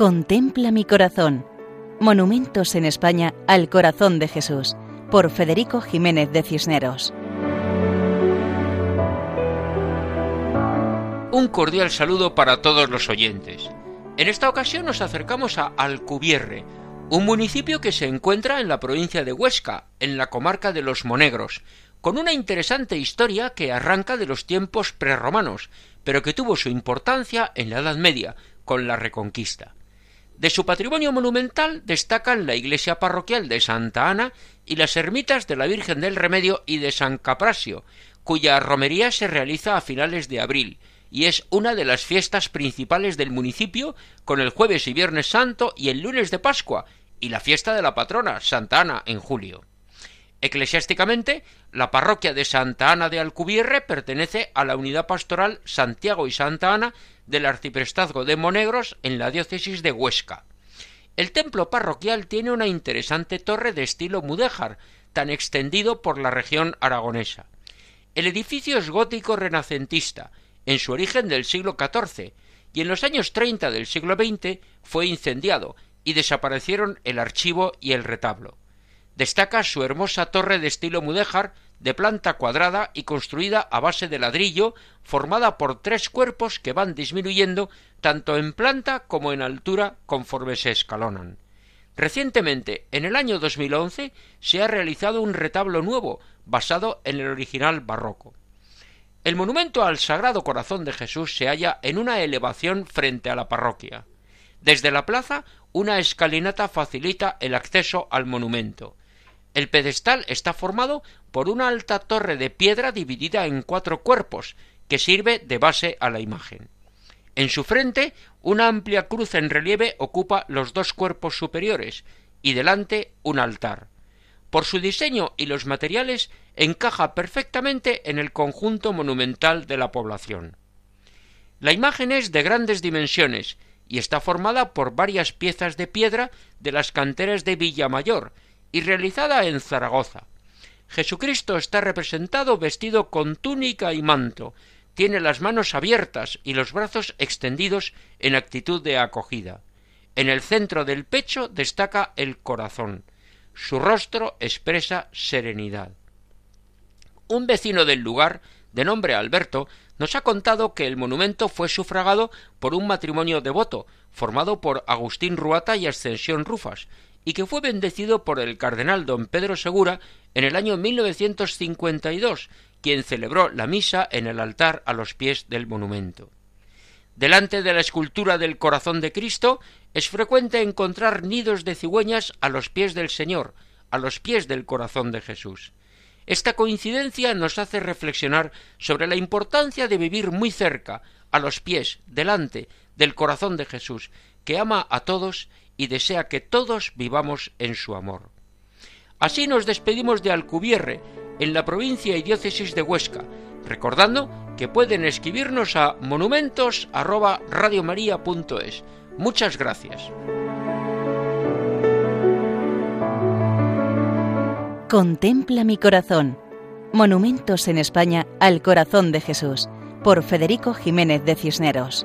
Contempla mi corazón. Monumentos en España al corazón de Jesús, por Federico Jiménez de Cisneros. Un cordial saludo para todos los oyentes. En esta ocasión nos acercamos a Alcubierre, un municipio que se encuentra en la provincia de Huesca, en la comarca de los Monegros, con una interesante historia que arranca de los tiempos prerromanos, pero que tuvo su importancia en la Edad Media, con la Reconquista. De su patrimonio monumental destacan la iglesia parroquial de Santa Ana y las ermitas de la Virgen del Remedio y de San Caprasio, cuya romería se realiza a finales de abril, y es una de las fiestas principales del municipio, con el jueves y viernes santo y el lunes de Pascua, y la fiesta de la patrona, Santa Ana, en julio. Eclesiásticamente, la parroquia de Santa Ana de Alcubierre pertenece a la unidad pastoral Santiago y Santa Ana del arciprestazgo de Monegros en la diócesis de Huesca. El templo parroquial tiene una interesante torre de estilo mudéjar, tan extendido por la región aragonesa. El edificio es gótico renacentista, en su origen del siglo XIV, y en los años treinta del siglo XX fue incendiado y desaparecieron el archivo y el retablo. Destaca su hermosa torre de estilo mudéjar, de planta cuadrada y construida a base de ladrillo, formada por tres cuerpos que van disminuyendo tanto en planta como en altura conforme se escalonan. Recientemente, en el año 2011, se ha realizado un retablo nuevo, basado en el original barroco. El monumento al Sagrado Corazón de Jesús se halla en una elevación frente a la parroquia. Desde la plaza, una escalinata facilita el acceso al monumento. El pedestal está formado por una alta torre de piedra dividida en cuatro cuerpos, que sirve de base a la imagen. En su frente, una amplia cruz en relieve ocupa los dos cuerpos superiores, y delante un altar. Por su diseño y los materiales encaja perfectamente en el conjunto monumental de la población. La imagen es de grandes dimensiones y está formada por varias piezas de piedra de las canteras de Villamayor, y realizada en Zaragoza. Jesucristo está representado vestido con túnica y manto, tiene las manos abiertas y los brazos extendidos en actitud de acogida. En el centro del pecho destaca el corazón. Su rostro expresa serenidad. Un vecino del lugar, de nombre Alberto, nos ha contado que el monumento fue sufragado por un matrimonio devoto, formado por Agustín Ruata y Ascensión Rufas, y que fue bendecido por el cardenal don Pedro Segura en el año 1952, quien celebró la misa en el altar a los pies del monumento. Delante de la escultura del corazón de Cristo es frecuente encontrar nidos de cigüeñas a los pies del Señor, a los pies del corazón de Jesús. Esta coincidencia nos hace reflexionar sobre la importancia de vivir muy cerca, a los pies, delante del corazón de Jesús, que ama a todos y desea que todos vivamos en su amor. Así nos despedimos de Alcubierre, en la provincia y diócesis de Huesca, recordando que pueden escribirnos a monumentos@radiomaria.es. Muchas gracias. Contempla mi corazón. Monumentos en España al corazón de Jesús, por Federico Jiménez de Cisneros.